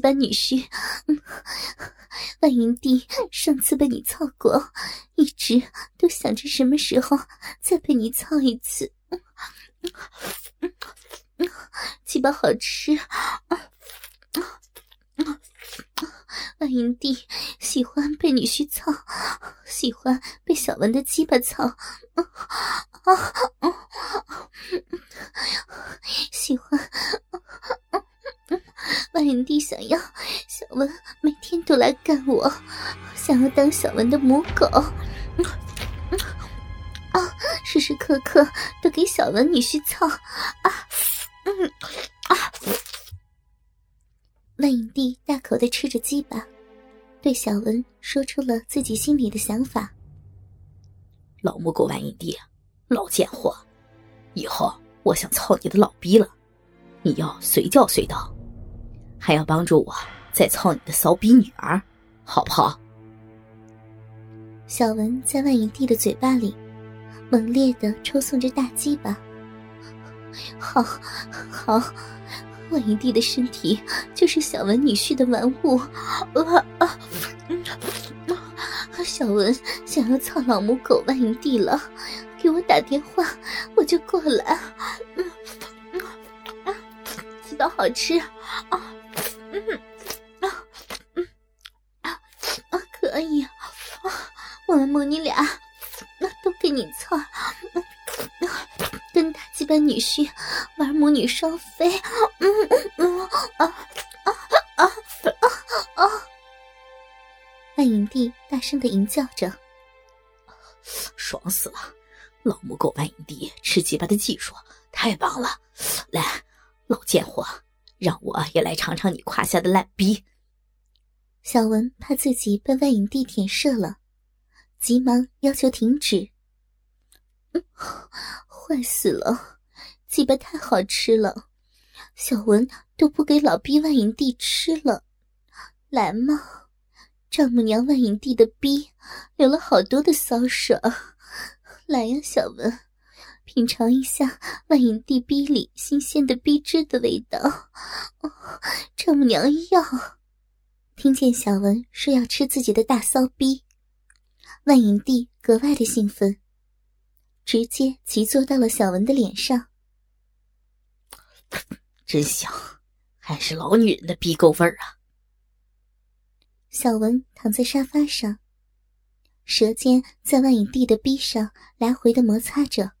鸡巴女婿，万云帝上次被你操过，一直都想着什么时候再被你操一次。鸡巴好吃，万云帝喜欢被女婿操，喜欢被小文的鸡巴操，喜欢。想要小文每天都来干我，想要当小文的母狗，啊，时时刻刻都给小文女婿操，啊，嗯，啊！万影帝大口的吃着鸡巴，对小文说出了自己心里的想法：老母狗万影帝，老贱货，以后我想操你的老逼了，你要随叫随到。还要帮助我再操你的骚逼女儿，好不好？小文在万云帝的嘴巴里猛烈的抽送着大鸡巴。好，好，万云帝的身体就是小文女婿的玩物。啊啊！小文想要操老母狗万云帝了，给我打电话，我就过来。嗯，啊鸡巴好吃啊！嗯啊嗯啊啊！可以啊，我们母女俩那都给你操，跟大鸡巴女婿玩母女双飞。嗯嗯啊啊啊啊啊！万影帝大声的吟叫着：“爽死了！老母狗万影帝吃鸡巴的技术太棒了！来，老贱货！”让我也来尝尝你胯下的烂逼。小文怕自己被万影帝舔射了，急忙要求停止。坏死了，鸡巴太好吃了，小文都不给老逼万影帝吃了。来嘛，丈母娘万影帝的逼流了好多的骚水，来呀，小文。品尝一下万影帝逼里新鲜的逼汁的味道，哦丈母娘要。听见小文说要吃自己的大骚逼，万影帝格外的兴奋，直接骑坐到了小文的脸上。真香，还是老女人的逼够味儿啊！小文躺在沙发上，舌尖在万影帝的逼上来回的摩擦着。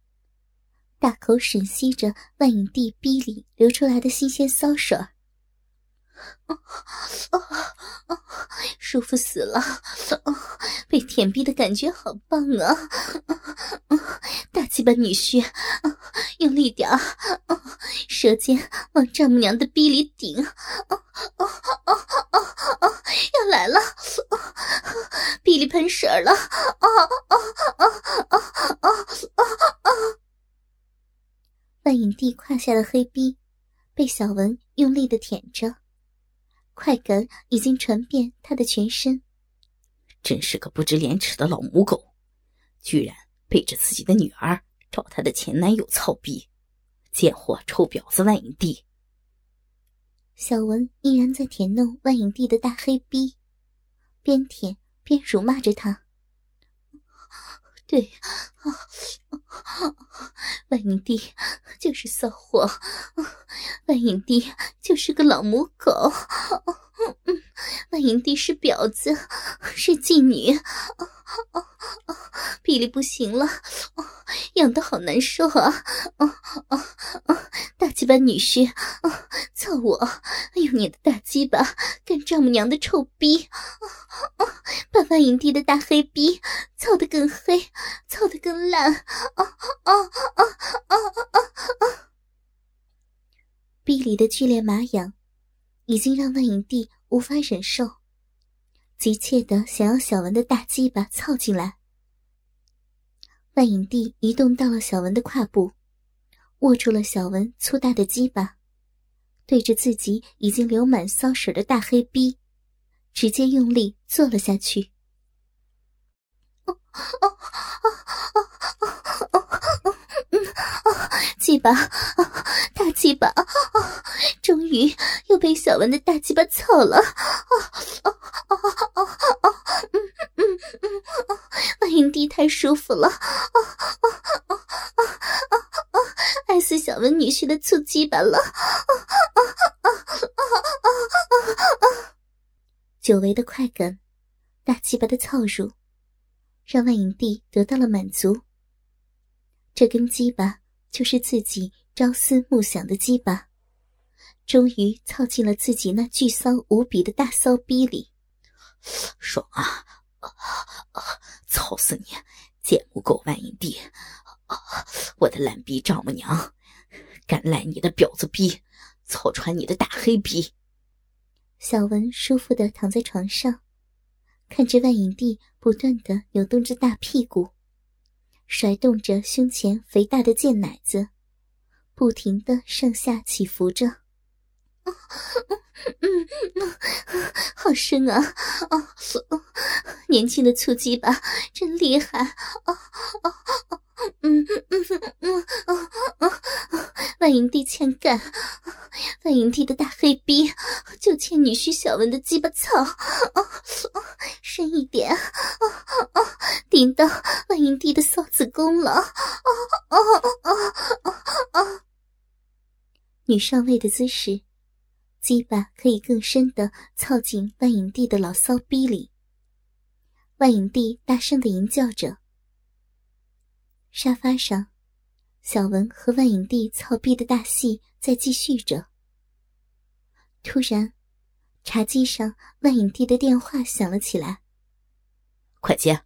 大口吮吸着万影帝逼里流出来的新鲜骚水儿，舒服死了！被舔逼的感觉好棒啊！大鸡巴女婿，用力点儿，舌尖往丈母娘的逼里顶，哦哦哦哦哦要来了！逼里喷水了！啊啊啊啊啊啊啊！万影帝胯下的黑逼被小文用力的舔着，快感已经传遍他的全身。真是个不知廉耻的老母狗，居然背着自己的女儿找他的前男友操逼，贱货臭婊子万影帝！小文依然在舔弄万影帝的大黑逼，边舔边辱骂着他。对啊，万影帝就是骚货，万影帝就是个老母狗，万影帝是婊子，是妓女，比利不行了，痒的好难受啊！鸡巴女婿，操我，用你的大鸡巴干丈母娘的臭逼，把万影帝的大黑逼操得更黑，操得更烂！啊啊啊啊啊啊！逼里的剧烈麻痒，已经让万影帝无法忍受，急切的想要小文的大鸡巴操进来。万影帝移动到了小文的胯部，握住了小文粗大的鸡巴，对着自己已经流满骚水的大黑逼，直接用力坐了下去。鸡巴，大鸡巴，终于又被小文的大鸡巴操了！啊啊啊啊啊！嗯嗯嗯，万影帝太舒服了！啊啊啊！死小文女婿的粗鸡巴了！久违的快感，大鸡巴的操入，让万影帝得到了满足。这根鸡巴就是自己朝思暮想的鸡巴。终于操进了自己那巨骚无比的大骚逼里，爽啊！操死你，贱母狗万影帝！我的烂逼丈母娘，敢赖你的婊子逼，操穿你的大黑逼！小文舒服的躺在床上，看着万影帝不断的扭动着大屁股，甩动着胸前肥大的贱奶子，不停的上下起伏着。嗯 嗯，好深啊！啊，年轻的粗鸡巴真厉害！啊啊啊！嗯嗯嗯嗯啊啊！万影帝欠干，万影帝的大黑逼就欠女婿小文的鸡巴操！啊深一点！哦哦！顶到万影帝的骚子宫了！啊啊啊啊啊！女上位的姿势。鸡巴可以更深的操进万影帝的老骚逼里。万影帝大声的吟叫着。沙发上，小文和万影帝操逼的大戏在继续着。突然，茶几上万影帝的电话响了起来。快接！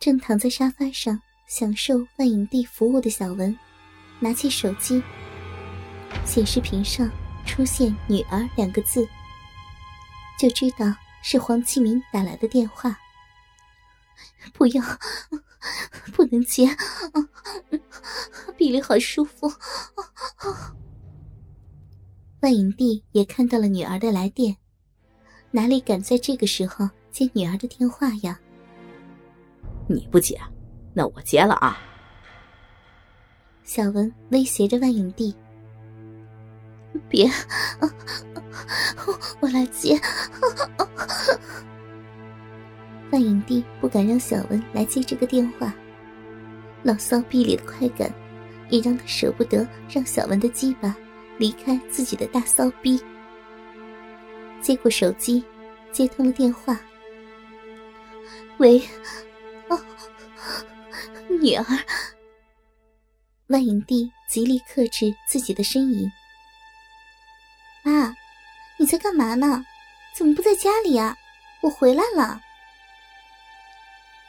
正躺在沙发上享受万影帝服务的小文，拿起手机，显示屏上。出现“女儿”两个字，就知道是黄启明打来的电话。不要，不能接，比利好舒服。万影帝也看到了女儿的来电，哪里敢在这个时候接女儿的电话呀？你不接，那我接了啊！小文威胁着万影帝。别，我来接。万影帝不敢让小文来接这个电话，老骚逼里的快感，也让他舍不得让小文的鸡巴离开自己的大骚逼。接过手机，接通了电话。喂，哦，女儿。万影帝极力克制自己的呻吟。妈，你在干嘛呢？怎么不在家里呀？我回来了。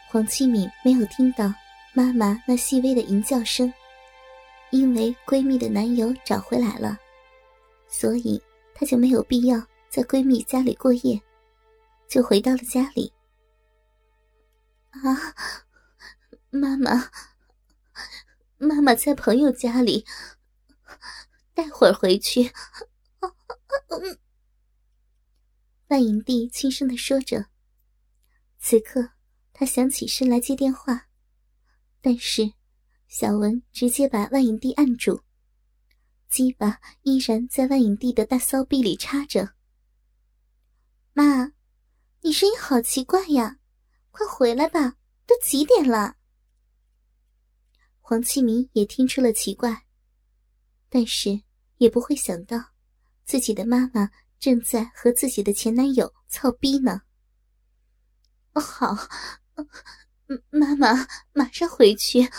黄七敏没有听到妈妈那细微的吟叫声，因为闺蜜的男友找回来了，所以她就没有必要在闺蜜家里过夜，就回到了家里。啊，妈妈，妈妈在朋友家里，待会儿回去。万影帝轻声的说着。此刻，他想起身来接电话，但是小文直接把万影帝按住，鸡巴依然在万影帝的大骚逼里插着。妈，你声音好奇怪呀，快回来吧，都几点了？黄启明也听出了奇怪，但是也不会想到。自己的妈妈正在和自己的前男友操逼呢。好，妈妈马上回去。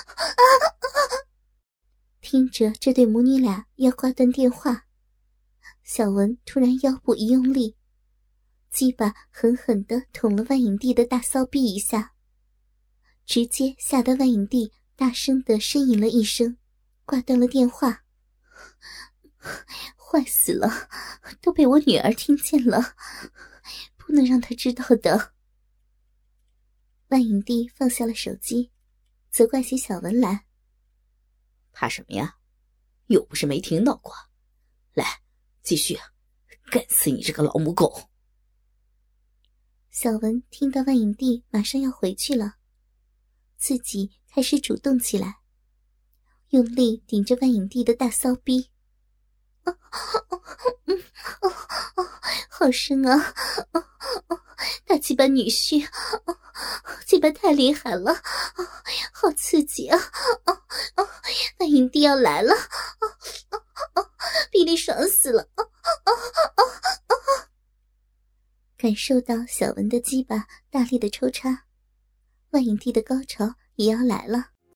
听着这对母女俩要挂断电话，小文突然腰部一用力，鸡巴狠狠的捅了万影帝的大骚逼一下，直接吓得万影帝大声的呻吟了一声，挂断了电话。坏死了，都被我女儿听见了，不能让她知道的。万影帝放下了手机，责怪起小文来：“怕什么呀？又不是没听到过。来，继续，干死你这个老母狗！”小文听到万影帝马上要回去了，自己开始主动起来，用力顶着万影帝的大骚逼。好深啊！大鸡巴女婿，鸡巴太厉害了，好刺激啊！那影帝要来了，比利爽死了！感受到小文的鸡巴大力的抽插，万影帝的高潮也要来了。